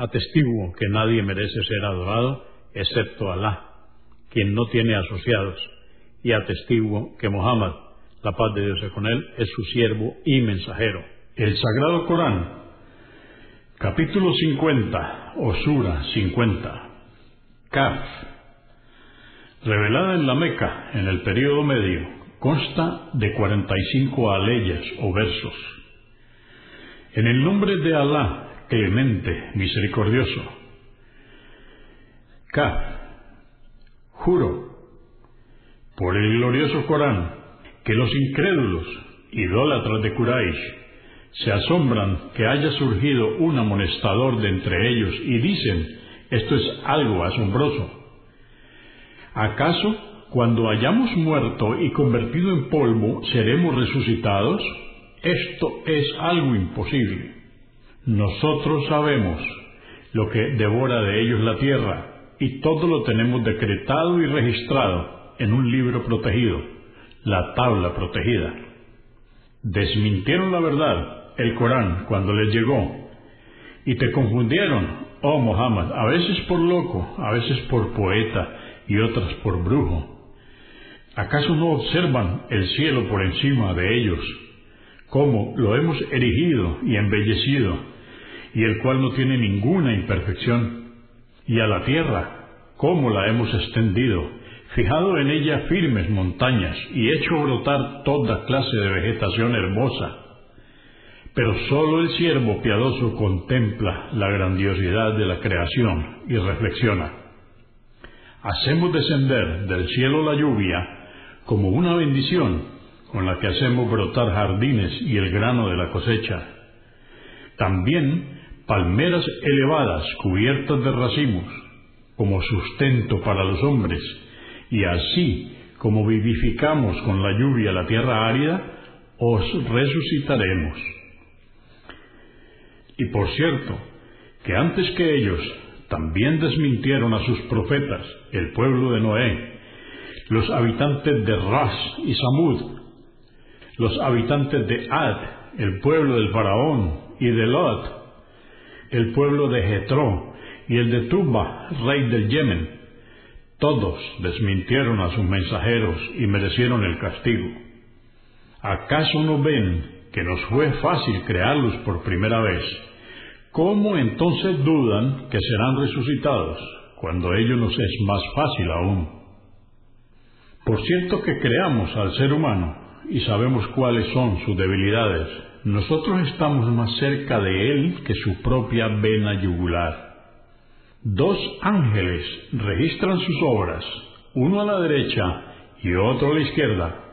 Atestiguo que nadie merece ser adorado excepto Alá, quien no tiene asociados, y atestiguo que Muhammad, la paz de Dios es con él, es su siervo y mensajero. El Sagrado Corán, capítulo 50, o Sura 50, Kaf, revelada en la Meca en el período medio, consta de 45 aleyas o versos. En el nombre de Alá, clemente, misericordioso. Kaf, juro, por el glorioso Corán, que los incrédulos, idólatras de Quraysh, se asombran que haya surgido un amonestador de entre ellos y dicen, esto es algo asombroso. ¿Acaso cuando hayamos muerto y convertido en polvo seremos resucitados? Esto es algo imposible. Nosotros sabemos lo que devora de ellos la tierra, y todo lo tenemos decretado y registrado en un libro protegido, la tabla protegida. Desmintieron la verdad, el Corán, cuando les llegó, y te confundieron, oh Muhammad, a veces por loco, a veces por poeta y otras por brujo. ¿Acaso no observan el cielo por encima de ellos? Cómo lo hemos erigido y embellecido, y el cual no tiene ninguna imperfección, y a la tierra, cómo la hemos extendido, fijado en ella firmes montañas y hecho brotar toda clase de vegetación hermosa. Pero sólo el siervo piadoso contempla la grandiosidad de la creación y reflexiona. Hacemos descender del cielo la lluvia como una bendición con la que hacemos brotar jardines y el grano de la cosecha. También palmeras elevadas cubiertas de racimos, como sustento para los hombres, y así como vivificamos con la lluvia la tierra árida, os resucitaremos. Y por cierto, que antes que ellos también desmintieron a sus profetas, el pueblo de Noé, los habitantes de Ras y Samud, los habitantes de Ad, el pueblo del faraón, y de Lot, el pueblo de Jetro, y el de Tuba, rey del Yemen. Todos desmintieron a sus mensajeros y merecieron el castigo. ¿Acaso no ven que nos fue fácil crearlos por primera vez? ¿Cómo entonces dudan que serán resucitados cuando ello nos es más fácil aún? Por cierto que creamos al ser humano y sabemos cuáles son sus debilidades, nosotros estamos más cerca de Él que su propia vena yugular. Dos ángeles registran sus obras, uno a la derecha y otro a la izquierda.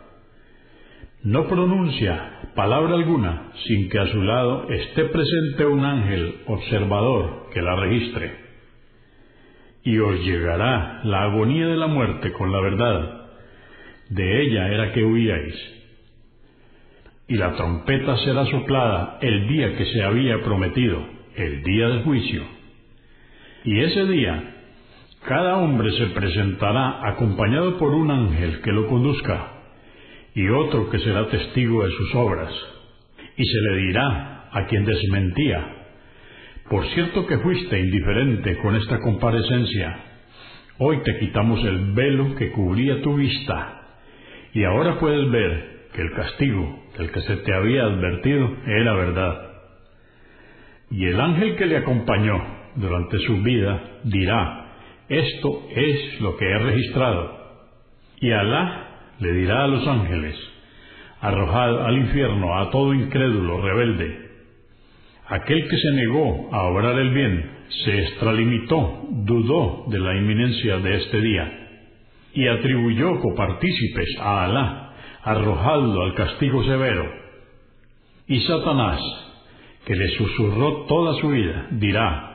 No pronuncia palabra alguna sin que a su lado esté presente un ángel observador que la registre. Y os llegará la agonía de la muerte con la verdad. De ella era que huíais y la trompeta será soplada el día que se había prometido, el día del juicio. Y ese día cada hombre se presentará acompañado por un ángel que lo conduzca y otro que será testigo de sus obras. Y se le dirá a quien desmentía, por cierto que fuiste indiferente con esta comparecencia, hoy te quitamos el velo que cubría tu vista y ahora puedes ver que el castigo del que se te había advertido era verdad. Y el ángel que le acompañó durante su vida dirá, esto es lo que he registrado. Y Alá le dirá a los ángeles, arrojad al infierno a todo incrédulo rebelde. Aquel que se negó a obrar el bien, se extralimitó, dudó de la inminencia de este día, y atribuyó copartícipes a Alá, arrojadlo al castigo severo. Y Satanás, que le susurró toda su vida, dirá,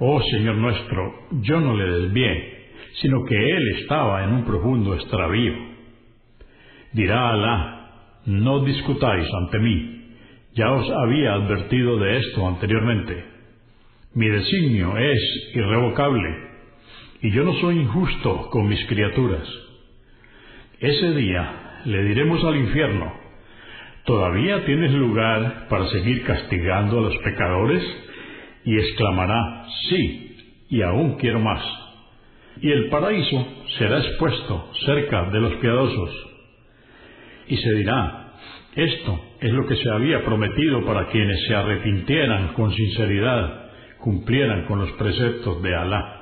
Oh Señor nuestro, yo no le desvié, sino que él estaba en un profundo extravío. Dirá Alá, no discutáis ante mí, ya os había advertido de esto anteriormente. Mi designio es irrevocable, y yo no soy injusto con mis criaturas. Ese día le diremos al infierno, ¿todavía tienes lugar para seguir castigando a los pecadores? y exclamará, sí, y aún quiero más. Y el paraíso será expuesto cerca de los piadosos. Y se dirá, esto es lo que se había prometido para quienes se arrepintieran con sinceridad, cumplieran con los preceptos de Alá.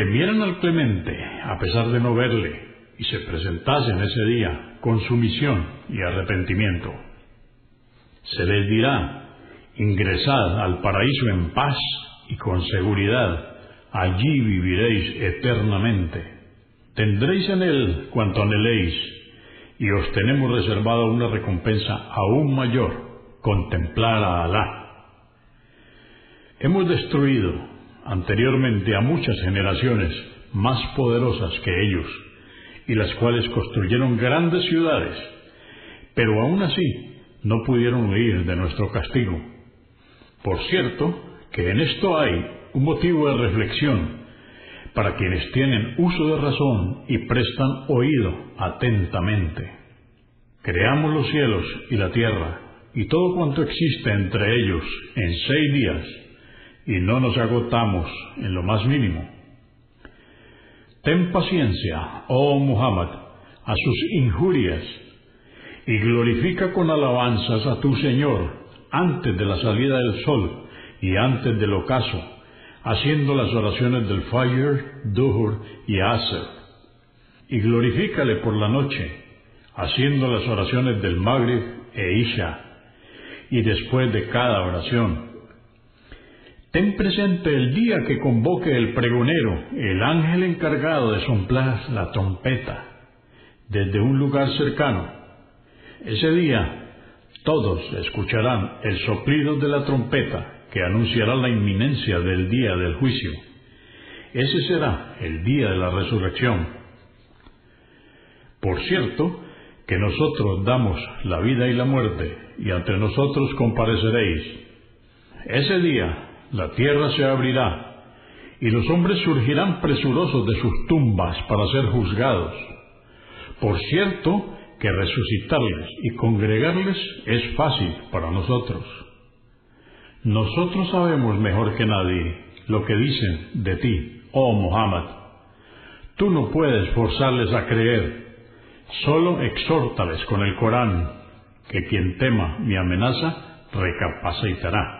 Temieran al clemente, a pesar de no verle, y se presentasen ese día con sumisión y arrepentimiento. Se les dirá, ingresad al paraíso en paz y con seguridad, allí viviréis eternamente. Tendréis en él cuanto anheléis, y os tenemos reservada una recompensa aún mayor, contemplar a Alá. Hemos destruido anteriormente a muchas generaciones más poderosas que ellos, y las cuales construyeron grandes ciudades, pero aún así no pudieron huir de nuestro castigo por cierto, que en esto hay un motivo de reflexión para quienes tienen uso de razón y prestan oído atentamente. Creamos los cielos y la tierra y todo cuanto existe entre ellos en seis días y no nos agotamos en lo más mínimo. Ten paciencia, oh Muhammad, a sus injurias y glorifica con alabanzas a tu Señor antes de la salida del sol y antes del ocaso, haciendo las oraciones del Fajr, Duhur y Asr. Y glorifícale por la noche, haciendo las oraciones del Maghrib e Isha, y después de cada oración. Ten presente el día que convoque el pregonero, el ángel encargado de soplar la trompeta, desde un lugar cercano. Ese día todos escucharán el soplido de la trompeta que anunciará la inminencia del día del juicio. Ese será el día de la resurrección. Por cierto, que nosotros damos la vida y la muerte, y ante nosotros compareceréis. Ese día la tierra se abrirá, y los hombres surgirán presurosos de sus tumbas para ser juzgados. Por cierto, que resucitarles y congregarles es fácil para nosotros. Nosotros sabemos mejor que nadie lo que dicen de ti, oh Muhammad. Tú no puedes forzarles a creer, solo exhórtales con el Corán, que quien tema mi amenaza recapacitará.